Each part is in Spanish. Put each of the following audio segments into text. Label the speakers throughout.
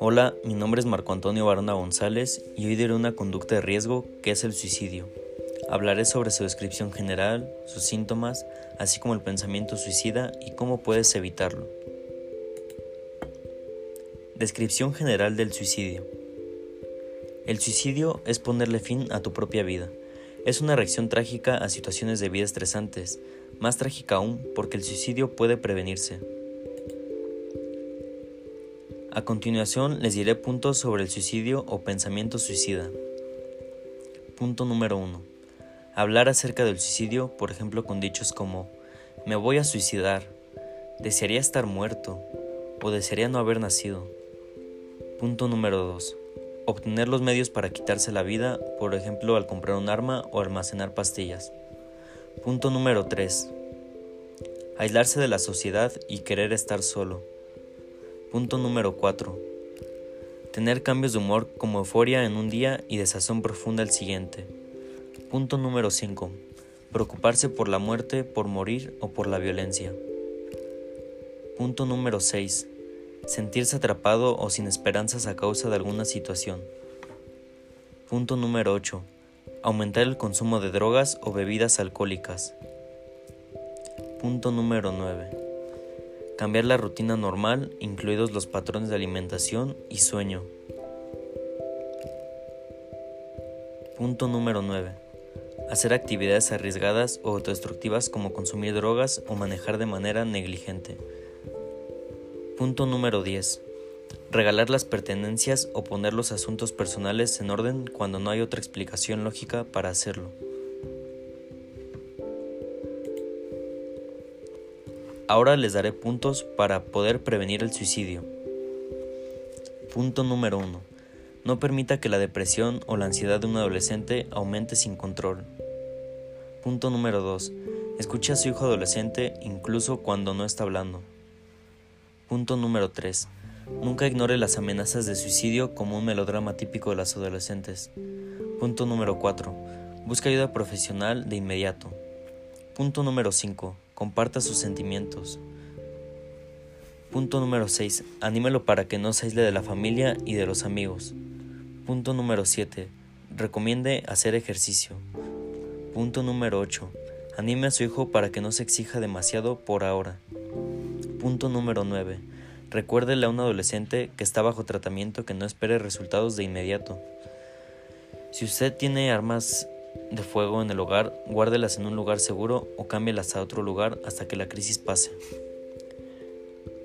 Speaker 1: Hola, mi nombre es Marco Antonio Barona González y hoy diré una conducta de riesgo que es el suicidio. Hablaré sobre su descripción general, sus síntomas, así como el pensamiento suicida y cómo puedes evitarlo. Descripción general del suicidio. El suicidio es ponerle fin a tu propia vida. Es una reacción trágica a situaciones de vida estresantes, más trágica aún porque el suicidio puede prevenirse. A continuación les diré puntos sobre el suicidio o pensamiento suicida. Punto número 1. Hablar acerca del suicidio, por ejemplo, con dichos como me voy a suicidar, desearía estar muerto o desearía no haber nacido. Punto número 2. Obtener los medios para quitarse la vida, por ejemplo al comprar un arma o almacenar pastillas. Punto número 3. Aislarse de la sociedad y querer estar solo. Punto número 4. Tener cambios de humor como euforia en un día y desazón profunda el siguiente. Punto número 5. Preocuparse por la muerte, por morir o por la violencia. Punto número 6 sentirse atrapado o sin esperanzas a causa de alguna situación. Punto número 8. Aumentar el consumo de drogas o bebidas alcohólicas. Punto número 9. Cambiar la rutina normal, incluidos los patrones de alimentación y sueño. Punto número 9. Hacer actividades arriesgadas o autodestructivas como consumir drogas o manejar de manera negligente. Punto número 10. Regalar las pertenencias o poner los asuntos personales en orden cuando no hay otra explicación lógica para hacerlo. Ahora les daré puntos para poder prevenir el suicidio. Punto número 1. No permita que la depresión o la ansiedad de un adolescente aumente sin control. Punto número 2. Escuche a su hijo adolescente incluso cuando no está hablando. Punto número 3. Nunca ignore las amenazas de suicidio como un melodrama típico de las adolescentes. Punto número 4. Busca ayuda profesional de inmediato. Punto número 5. Comparta sus sentimientos. Punto número 6. Anímelo para que no se aísle de la familia y de los amigos. Punto número 7. Recomiende hacer ejercicio. Punto número 8. Anime a su hijo para que no se exija demasiado por ahora. Punto número 9. Recuérdele a un adolescente que está bajo tratamiento que no espere resultados de inmediato. Si usted tiene armas de fuego en el hogar, guárdelas en un lugar seguro o cámbielas a otro lugar hasta que la crisis pase.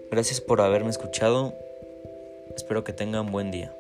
Speaker 1: Gracias por haberme escuchado. Espero que tengan buen día.